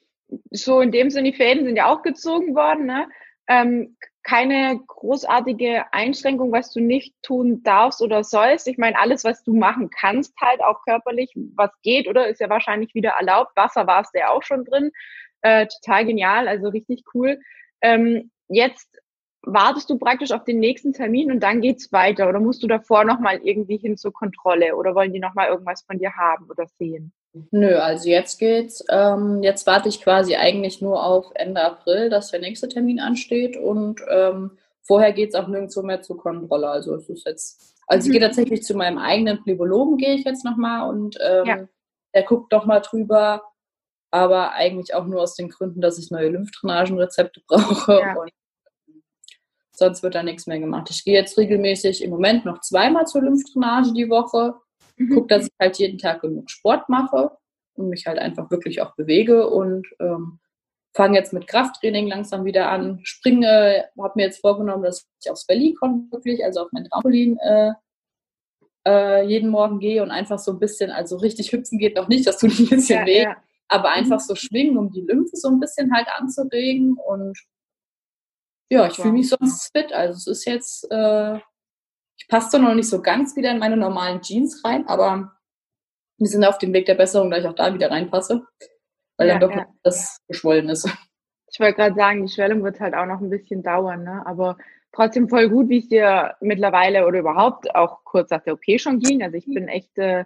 so in dem Sinne, die Fäden sind ja auch gezogen worden, ne? Ähm, keine großartige Einschränkung, was du nicht tun darfst oder sollst. Ich meine, alles, was du machen kannst, halt auch körperlich, was geht, oder ist ja wahrscheinlich wieder erlaubt. Wasser warst du ja auch schon drin. Äh, total genial, also richtig cool. Ähm, jetzt wartest du praktisch auf den nächsten Termin und dann geht's weiter oder musst du davor nochmal irgendwie hin zur Kontrolle oder wollen die nochmal irgendwas von dir haben oder sehen? Nö, also jetzt geht's. Ähm, jetzt warte ich quasi eigentlich nur auf Ende April, dass der nächste Termin ansteht und ähm, vorher geht's auch nirgendwo mehr zur Kontrolle. Also es ist jetzt, also ich gehe mhm. tatsächlich zu meinem eigenen Phlebologen gehe ich jetzt nochmal und ähm, ja. der guckt doch mal drüber, aber eigentlich auch nur aus den Gründen, dass ich neue Lymphdrainagenrezepte brauche ja. und sonst wird da nichts mehr gemacht. Ich gehe jetzt regelmäßig im Moment noch zweimal zur Lymphdrainage die Woche, mhm. gucke, dass ich halt jeden Tag genug Sport mache und mich halt einfach wirklich auch bewege und ähm, fange jetzt mit Krafttraining langsam wieder an, springe, habe mir jetzt vorgenommen, dass ich aufs Berlin komme, wirklich, also auf mein Trampolin äh, äh, jeden Morgen gehe und einfach so ein bisschen, also richtig hüpfen geht noch nicht, das tut ein bisschen ja, weh, ja. aber einfach mhm. so schwingen, um die Lymphe so ein bisschen halt anzuregen und ja, ich fühle mich sonst fit. Also es ist jetzt, äh, ich passe doch noch nicht so ganz wieder in meine normalen Jeans rein, aber wir sind auf dem Weg der Besserung, da ich auch da wieder reinpasse, weil ja, dann doch ja. das geschwollen ist. Ich wollte gerade sagen, die Schwellung wird halt auch noch ein bisschen dauern, ne? aber trotzdem voll gut, wie es dir mittlerweile oder überhaupt auch kurz nach der OP schon ging. Also ich bin echt äh,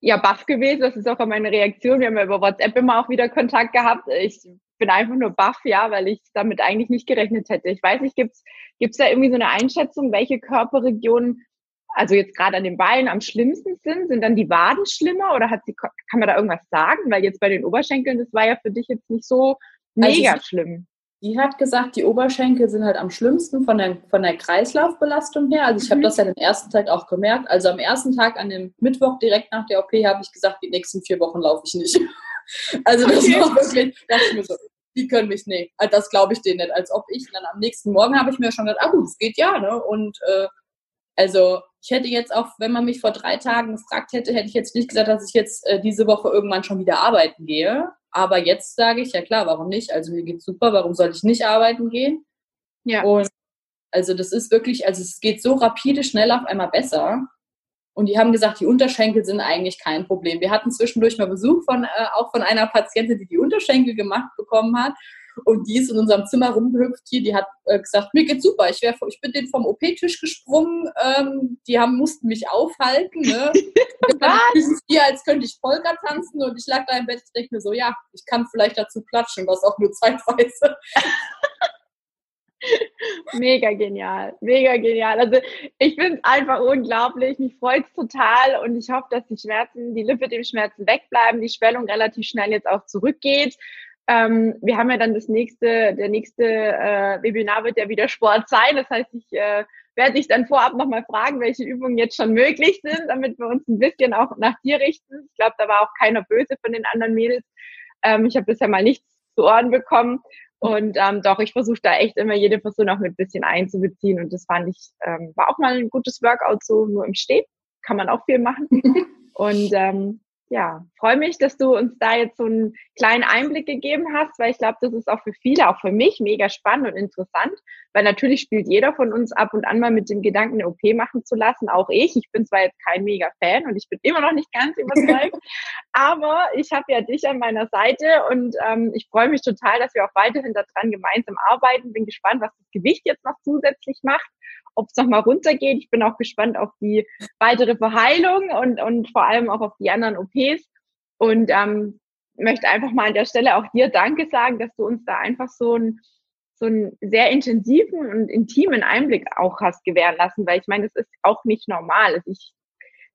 ja baff gewesen. Das ist auch meine Reaktion. Wir haben ja über WhatsApp immer auch wieder Kontakt gehabt. Ich bin einfach nur baff, ja, weil ich damit eigentlich nicht gerechnet hätte. Ich weiß nicht, gibt's gibt's da irgendwie so eine Einschätzung, welche Körperregionen, also jetzt gerade an den Beinen am schlimmsten sind? Sind dann die Waden schlimmer oder hat sie, kann man da irgendwas sagen? Weil jetzt bei den Oberschenkeln, das war ja für dich jetzt nicht so also mega also schlimm. Die hat gesagt, die Oberschenkel sind halt am schlimmsten von der, von der Kreislaufbelastung her. Also ich habe mhm. das ja den ersten Tag auch gemerkt. Also am ersten Tag, an dem Mittwoch direkt nach der OP, habe ich gesagt, die nächsten vier Wochen laufe ich nicht. Also das okay. war wirklich, dachte ich mir so, die können mich, nee, also das glaube ich denen nicht, als ob ich. Und dann am nächsten Morgen habe ich mir schon gedacht, ah gut, es geht ja, ne? Und äh, also ich hätte jetzt auch, wenn man mich vor drei Tagen gefragt hätte, hätte ich jetzt nicht gesagt, dass ich jetzt äh, diese Woche irgendwann schon wieder arbeiten gehe. Aber jetzt sage ich, ja klar, warum nicht? Also mir geht's super, warum soll ich nicht arbeiten gehen? Ja. Und also das ist wirklich, also es geht so rapide schnell auf einmal besser. Und die haben gesagt, die Unterschenkel sind eigentlich kein Problem. Wir hatten zwischendurch mal Besuch von, äh, auch von einer Patientin, die die Unterschenkel gemacht bekommen hat. Und die ist in unserem Zimmer rumgehüpft hier. Die hat äh, gesagt, mir geht's super. Ich, wär, ich bin den vom OP-Tisch gesprungen. Ähm, die haben, mussten mich aufhalten. Ne? ist hier, als könnte ich Polka tanzen. Und ich lag da im Bett und denke mir so, ja, ich kann vielleicht dazu klatschen, was auch nur zeitweise. Mega genial, mega genial. Also ich finde es einfach unglaublich. Mich freut es total und ich hoffe, dass die Schmerzen, die Lippe dem Schmerzen wegbleiben, die Schwellung relativ schnell jetzt auch zurückgeht. Ähm, wir haben ja dann das nächste, der nächste äh, Webinar wird ja wieder Sport sein. Das heißt, ich äh, werde dich dann vorab nochmal fragen, welche Übungen jetzt schon möglich sind, damit wir uns ein bisschen auch nach dir richten. Ich glaube, da war auch keiner böse von den anderen Mädels. Ähm, ich habe bisher mal nichts zu Ohren bekommen. Und ähm, doch, ich versuche da echt immer jede Person auch mit ein bisschen einzubeziehen. Und das fand ich, ähm, war auch mal ein gutes Workout, so nur im Stehen. Kann man auch viel machen. Und ähm, ja, freue mich, dass du uns da jetzt so einen kleinen Einblick gegeben hast, weil ich glaube, das ist auch für viele, auch für mich, mega spannend und interessant, weil natürlich spielt jeder von uns ab und an mal mit dem Gedanken, eine OP machen zu lassen, auch ich. Ich bin zwar jetzt kein mega Fan und ich bin immer noch nicht ganz überzeugt, aber ich habe ja dich an meiner Seite und ähm, ich freue mich total, dass wir auch weiterhin daran gemeinsam arbeiten. Bin gespannt, was das Gewicht jetzt noch zusätzlich macht ob es nochmal runtergeht. Ich bin auch gespannt auf die weitere Verheilung und, und vor allem auch auf die anderen OPs. Und ähm, möchte einfach mal an der Stelle auch dir Danke sagen, dass du uns da einfach so ein so einen sehr intensiven und intimen Einblick auch hast gewähren lassen, weil ich meine, das ist auch nicht normal. Also ich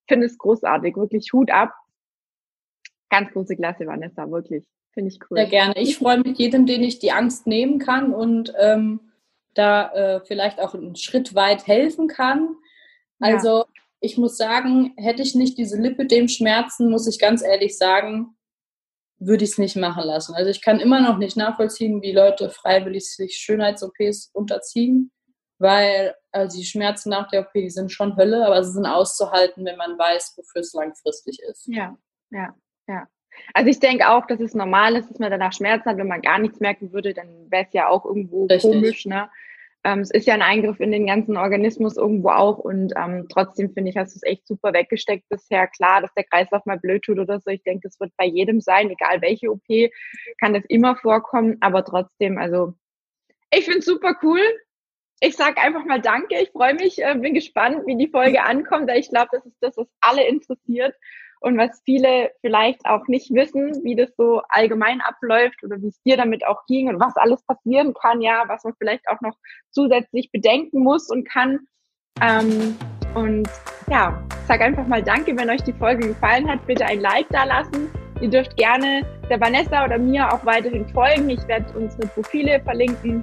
finde es großartig, wirklich Hut ab. Ganz große Klasse, Vanessa, wirklich. Finde ich cool. Sehr gerne. Ich freue mich jedem, den ich die Angst nehmen kann und ähm, da äh, vielleicht auch einen Schritt weit helfen kann. Also ja. ich muss sagen, hätte ich nicht diese Lipidem-Schmerzen, muss ich ganz ehrlich sagen, würde ich es nicht machen lassen. Also ich kann immer noch nicht nachvollziehen, wie Leute freiwillig sich Schönheits-OPs unterziehen, weil also die Schmerzen nach der OP, die sind schon Hölle, aber sie sind auszuhalten, wenn man weiß, wofür es langfristig ist. Ja, ja, ja. Also ich denke auch, dass es normal ist, dass man danach Schmerzen hat. Wenn man gar nichts merken würde, dann wäre es ja auch irgendwo Richtig. komisch. Ne? Ähm, es ist ja ein Eingriff in den ganzen Organismus irgendwo auch und ähm, trotzdem finde ich, hast du es echt super weggesteckt bisher. Klar, dass der Kreislauf mal blöd tut oder so. Ich denke, das wird bei jedem sein, egal welche OP, kann das immer vorkommen. Aber trotzdem, also ich finde es super cool. Ich sage einfach mal Danke. Ich freue mich, äh, bin gespannt, wie die Folge ankommt. Weil ich glaube, das ist das, was alle interessiert und was viele vielleicht auch nicht wissen, wie das so allgemein abläuft oder wie es dir damit auch ging und was alles passieren kann, ja, was man vielleicht auch noch zusätzlich bedenken muss und kann. Ähm, und ja, sag einfach mal Danke, wenn euch die Folge gefallen hat. Bitte ein Like da lassen. Ihr dürft gerne der Vanessa oder mir auch weiterhin folgen. Ich werde unsere Profile verlinken.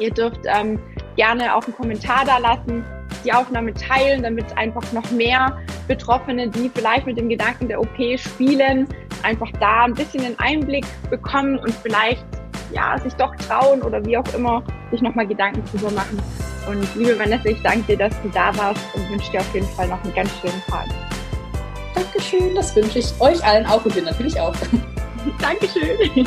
Ihr dürft ähm, gerne auch einen Kommentar da lassen die Aufnahme teilen, damit einfach noch mehr Betroffene, die vielleicht mit dem Gedanken der OP spielen, einfach da ein bisschen den Einblick bekommen und vielleicht ja, sich doch trauen oder wie auch immer, sich nochmal Gedanken drüber machen. Und liebe Vanessa, ich danke dir, dass du da warst und wünsche dir auf jeden Fall noch einen ganz schönen Tag. Dankeschön, das wünsche ich euch allen auch und dir natürlich auch. Dankeschön.